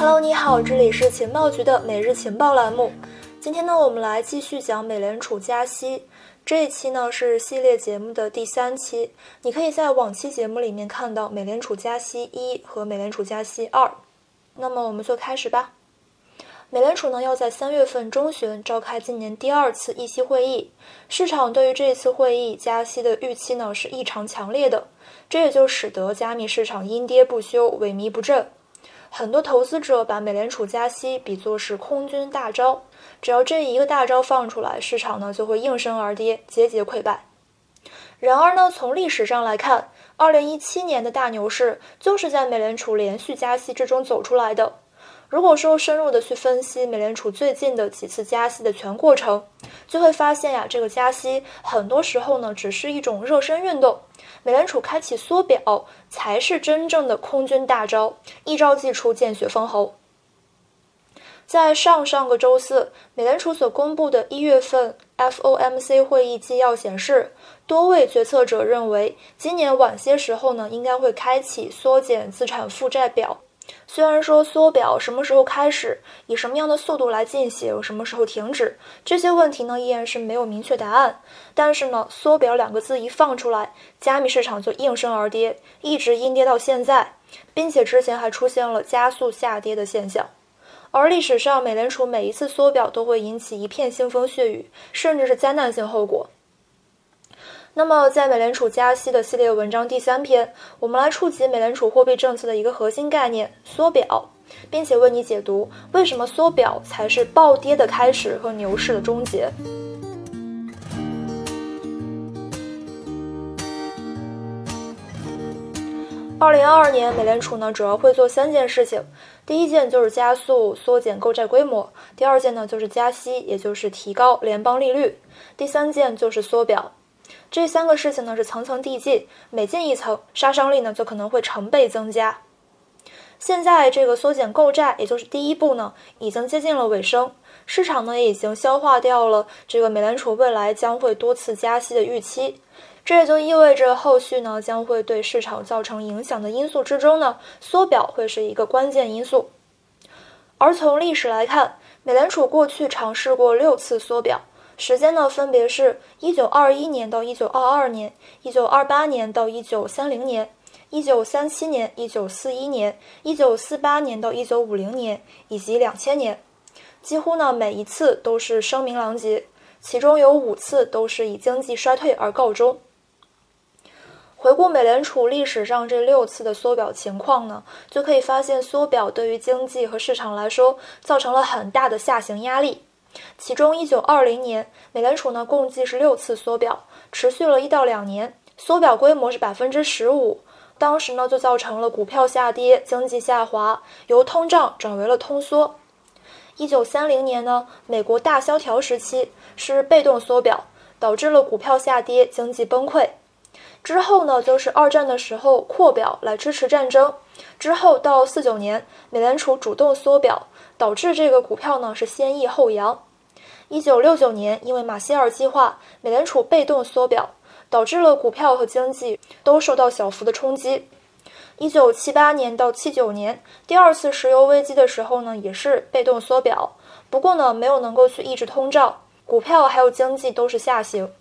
Hello，你好，这里是情报局的每日情报栏目。今天呢，我们来继续讲美联储加息。这一期呢是系列节目的第三期，你可以在往期节目里面看到美联储加息一和美联储加息二。那么我们就开始吧。美联储呢要在三月份中旬召开今年第二次议息会议，市场对于这次会议加息的预期呢是异常强烈的，这也就使得加密市场阴跌不休，萎靡不振。很多投资者把美联储加息比作是空军大招，只要这一个大招放出来，市场呢就会应声而跌，节节溃败。然而呢，从历史上来看，二零一七年的大牛市就是在美联储连续加息之中走出来的。如果说深入的去分析美联储最近的几次加息的全过程，就会发现呀，这个加息很多时候呢只是一种热身运动，美联储开启缩表才是真正的空军大招，一招即出，见血封喉。在上上个周四，美联储所公布的一月份 FOMC 会议纪要显示，多位决策者认为，今年晚些时候呢，应该会开启缩减资产负债表。虽然说缩表什么时候开始，以什么样的速度来进行，什么时候停止，这些问题呢依然是没有明确答案。但是呢，缩表两个字一放出来，加密市场就应声而跌，一直阴跌到现在，并且之前还出现了加速下跌的现象。而历史上，美联储每一次缩表都会引起一片腥风血雨，甚至是灾难性后果。那么，在美联储加息的系列文章第三篇，我们来触及美联储货币政策的一个核心概念——缩表，并且为你解读为什么缩表才是暴跌的开始和牛市的终结。二零二二年，美联储呢主要会做三件事情：第一件就是加速缩减购债规模；第二件呢就是加息，也就是提高联邦利率；第三件就是缩表。这三个事情呢是层层递进，每进一层，杀伤力呢就可能会成倍增加。现在这个缩减购债，也就是第一步呢，已经接近了尾声，市场呢也已经消化掉了这个美联储未来将会多次加息的预期。这也就意味着后续呢将会对市场造成影响的因素之中呢，缩表会是一个关键因素。而从历史来看，美联储过去尝试过六次缩表。时间呢，分别是一九二一年到一九二二年，一九二八年到一九三零年，一九三七年、一九四一年、一九四八年到一九五零年，以及两千年。几乎呢，每一次都是声名狼藉，其中有五次都是以经济衰退而告终。回顾美联储历史上这六次的缩表情况呢，就可以发现，缩表对于经济和市场来说，造成了很大的下行压力。其中，一九二零年，美联储呢共计是六次缩表，持续了一到两年，缩表规模是百分之十五。当时呢就造成了股票下跌、经济下滑，由通胀转为了通缩。一九三零年呢，美国大萧条时期是被动缩表，导致了股票下跌、经济崩溃。之后呢，就是二战的时候扩表来支持战争。之后到四九年，美联储主动缩表。导致这个股票呢是先抑后扬。一九六九年，因为马歇尔计划，美联储被动缩表，导致了股票和经济都受到小幅的冲击。一九七八年到七九年，第二次石油危机的时候呢，也是被动缩表，不过呢没有能够去抑制通胀，股票还有经济都是下行。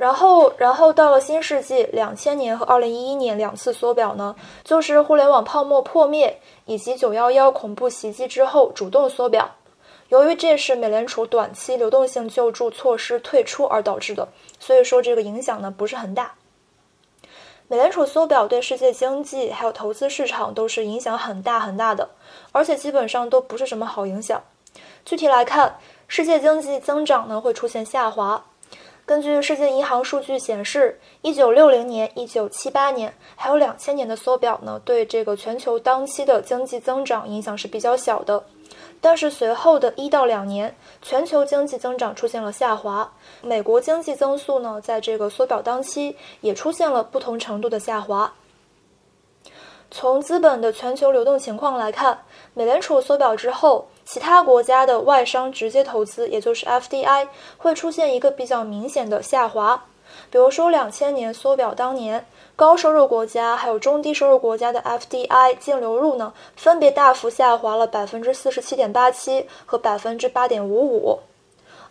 然后，然后到了新世纪，两千年和二零一一年两次缩表呢，就是互联网泡沫破灭以及九幺幺恐怖袭击之后主动缩表。由于这是美联储短期流动性救助措施退出而导致的，所以说这个影响呢不是很大。美联储缩表对世界经济还有投资市场都是影响很大很大的，而且基本上都不是什么好影响。具体来看，世界经济增长呢会出现下滑。根据世界银行数据显示，一九六零年、一九七八年还有两千年的缩表呢，对这个全球当期的经济增长影响是比较小的。但是随后的一到两年，全球经济增长出现了下滑，美国经济增速呢，在这个缩表当期也出现了不同程度的下滑。从资本的全球流动情况来看，美联储缩表之后。其他国家的外商直接投资，也就是 FDI，会出现一个比较明显的下滑。比如说两千年缩表当年，高收入国家还有中低收入国家的 FDI 净流入呢，分别大幅下滑了百分之四十七点八七和百分之八点五五。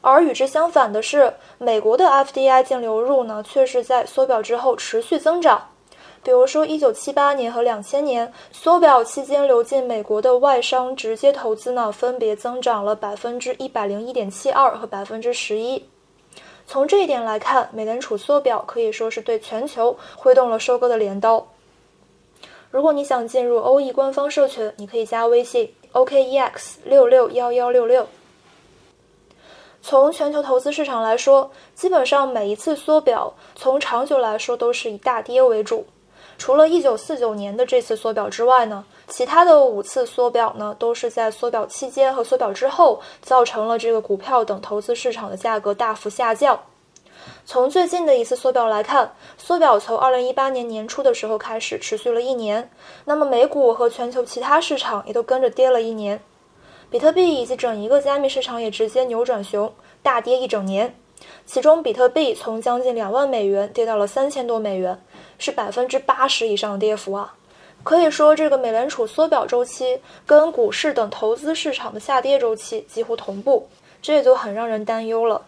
而与之相反的是，美国的 FDI 净流入呢，却是在缩表之后持续增长。比如说，一九七八年和两千年缩表期间流进美国的外商直接投资呢，分别增长了百分之一百零一点七二和百分之十一。从这一点来看，美联储缩表可以说是对全球挥动了收割的镰刀。如果你想进入欧 E 官方社群，你可以加微信 OKEX 六六幺幺六六。从全球投资市场来说，基本上每一次缩表，从长久来说都是以大跌为主。除了1949年的这次缩表之外呢，其他的五次缩表呢，都是在缩表期间和缩表之后，造成了这个股票等投资市场的价格大幅下降。从最近的一次缩表来看，缩表从2018年年初的时候开始，持续了一年。那么美股和全球其他市场也都跟着跌了一年。比特币以及整一个加密市场也直接扭转熊，大跌一整年。其中，比特币从将近两万美元跌到了三千多美元，是百分之八十以上的跌幅啊！可以说，这个美联储缩表周期跟股市等投资市场的下跌周期几乎同步，这也就很让人担忧了。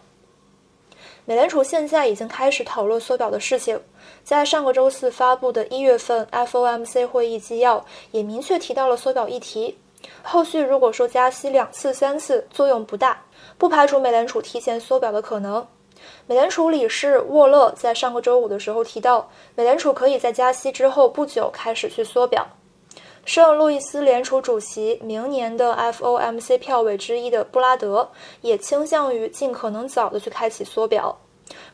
美联储现在已经开始讨论缩表的事情，在上个周四发布的一月份 FOMC 会议纪要也明确提到了缩表议题。后续如果说加息两次、三次作用不大，不排除美联储提前缩表的可能。美联储理事沃勒在上个周五的时候提到，美联储可以在加息之后不久开始去缩表。圣路易斯联储主席、明年的 FOMC 票委之一的布拉德也倾向于尽可能早的去开启缩表。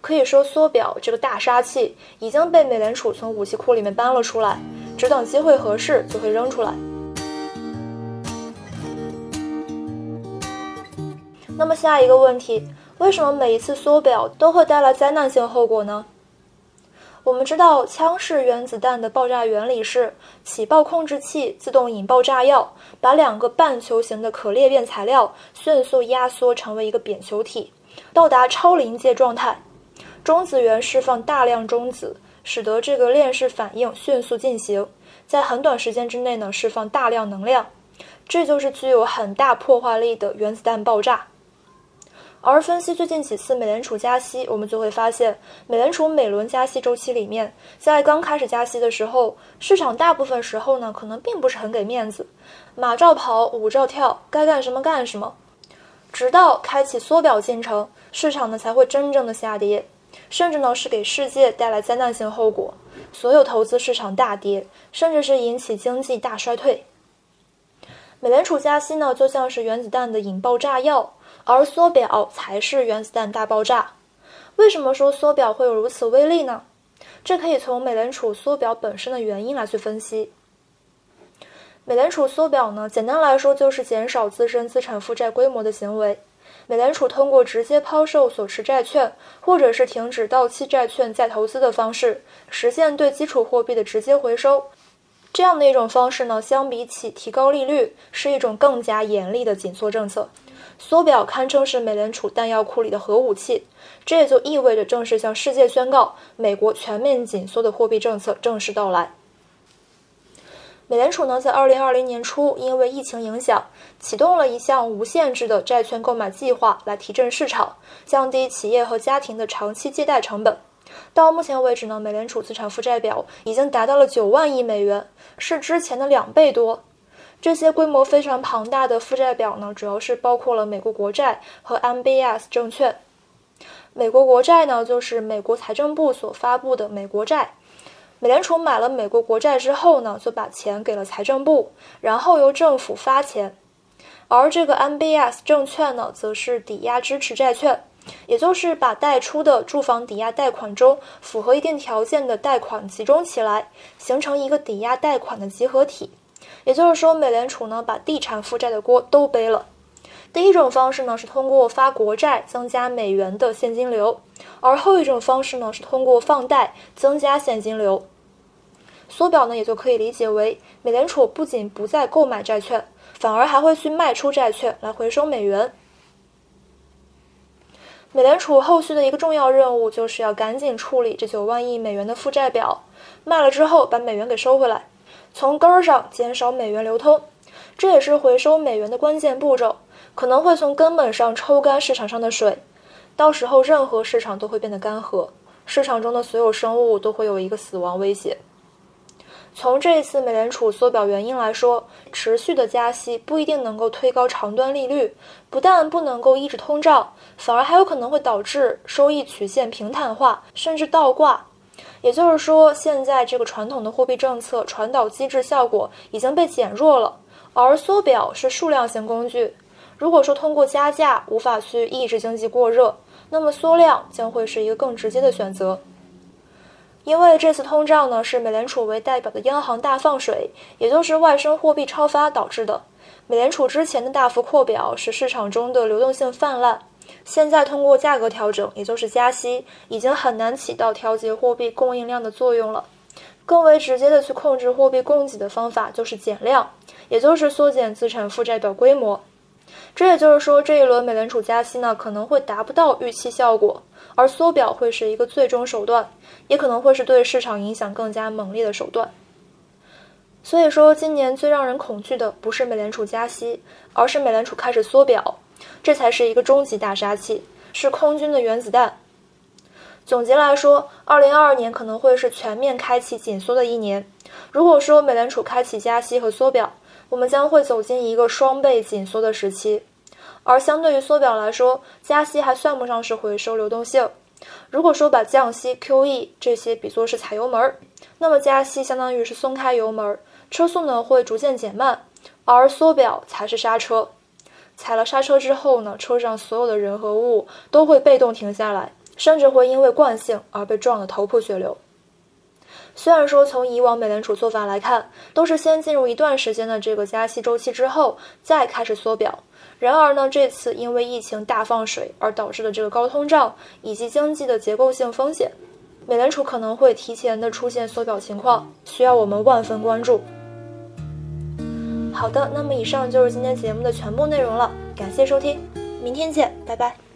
可以说，缩表这个大杀器已经被美联储从武器库里面搬了出来，只等机会合适就会扔出来。那么下一个问题，为什么每一次缩表都会带来灾难性后果呢？我们知道，枪式原子弹的爆炸原理是起爆控制器自动引爆炸药，把两个半球形的可裂变材料迅速压缩成为一个扁球体，到达超临界状态。中子源释放大量中子，使得这个链式反应迅速进行，在很短时间之内呢释放大量能量，这就是具有很大破坏力的原子弹爆炸。而分析最近几次美联储加息，我们就会发现，美联储每轮加息周期里面，在刚开始加息的时候，市场大部分时候呢，可能并不是很给面子，马照跑，舞照跳，该干什么干什么，直到开启缩表进程，市场呢才会真正的下跌，甚至呢是给世界带来灾难性后果，所有投资市场大跌，甚至是引起经济大衰退。美联储加息呢，就像是原子弹的引爆炸药。而缩表才是原子弹大爆炸。为什么说缩表会有如此威力呢？这可以从美联储缩表本身的原因来去分析。美联储缩表呢，简单来说就是减少自身资产负债规模的行为。美联储通过直接抛售所持债券，或者是停止到期债券再投资的方式，实现对基础货币的直接回收。这样的一种方式呢，相比起提高利率，是一种更加严厉的紧缩政策。缩表堪称是美联储弹药库里的核武器，这也就意味着正式向世界宣告，美国全面紧缩的货币政策正式到来。美联储呢，在二零二零年初因为疫情影响，启动了一项无限制的债券购买计划，来提振市场，降低企业和家庭的长期借贷成本。到目前为止呢，美联储资产负债表已经达到了九万亿美元，是之前的两倍多。这些规模非常庞大的负债表呢，主要是包括了美国国债和 MBS 证券。美国国债呢，就是美国财政部所发布的美国债。美联储买了美国国债之后呢，就把钱给了财政部，然后由政府发钱。而这个 MBS 证券呢，则是抵押支持债券，也就是把贷出的住房抵押贷款中符合一定条件的贷款集中起来，形成一个抵押贷款的集合体。也就是说，美联储呢把地产负债的锅都背了。第一种方式呢是通过发国债增加美元的现金流，而后一种方式呢是通过放贷增加现金流。缩表呢也就可以理解为，美联储不仅不再购买债券，反而还会去卖出债券来回收美元。美联储后续的一个重要任务就是要赶紧处理这九万亿美元的负债表，卖了之后把美元给收回来，从根儿上减少美元流通，这也是回收美元的关键步骤，可能会从根本上抽干市场上的水，到时候任何市场都会变得干涸，市场中的所有生物都会有一个死亡威胁。从这一次美联储缩表原因来说，持续的加息不一定能够推高长端利率，不但不能够抑制通胀，反而还有可能会导致收益曲线平坦化，甚至倒挂。也就是说，现在这个传统的货币政策传导机制效果已经被减弱了，而缩表是数量型工具。如果说通过加价无法去抑制经济过热，那么缩量将会是一个更直接的选择。因为这次通胀呢，是美联储为代表的央行大放水，也就是外生货币超发导致的。美联储之前的大幅扩表使市场中的流动性泛滥，现在通过价格调整，也就是加息，已经很难起到调节货币供应量的作用了。更为直接的去控制货币供给的方法就是减量，也就是缩减资产负债表规模。这也就是说，这一轮美联储加息呢，可能会达不到预期效果。而缩表会是一个最终手段，也可能会是对市场影响更加猛烈的手段。所以说，今年最让人恐惧的不是美联储加息，而是美联储开始缩表，这才是一个终极大杀器，是空军的原子弹。总结来说，二零二二年可能会是全面开启紧缩的一年。如果说美联储开启加息和缩表，我们将会走进一个双倍紧缩的时期。而相对于缩表来说，加息还算不上是回收流动性。如果说把降息、QE 这些比作是踩油门儿，那么加息相当于是松开油门，车速呢会逐渐减慢，而缩表才是刹车。踩了刹车之后呢，车上所有的人和物都会被动停下来，甚至会因为惯性而被撞得头破血流。虽然说从以往美联储做法来看，都是先进入一段时间的这个加息周期之后，再开始缩表。然而呢，这次因为疫情大放水而导致的这个高通胀以及经济的结构性风险，美联储可能会提前的出现缩表情况，需要我们万分关注。好的，那么以上就是今天节目的全部内容了，感谢收听，明天见，拜拜。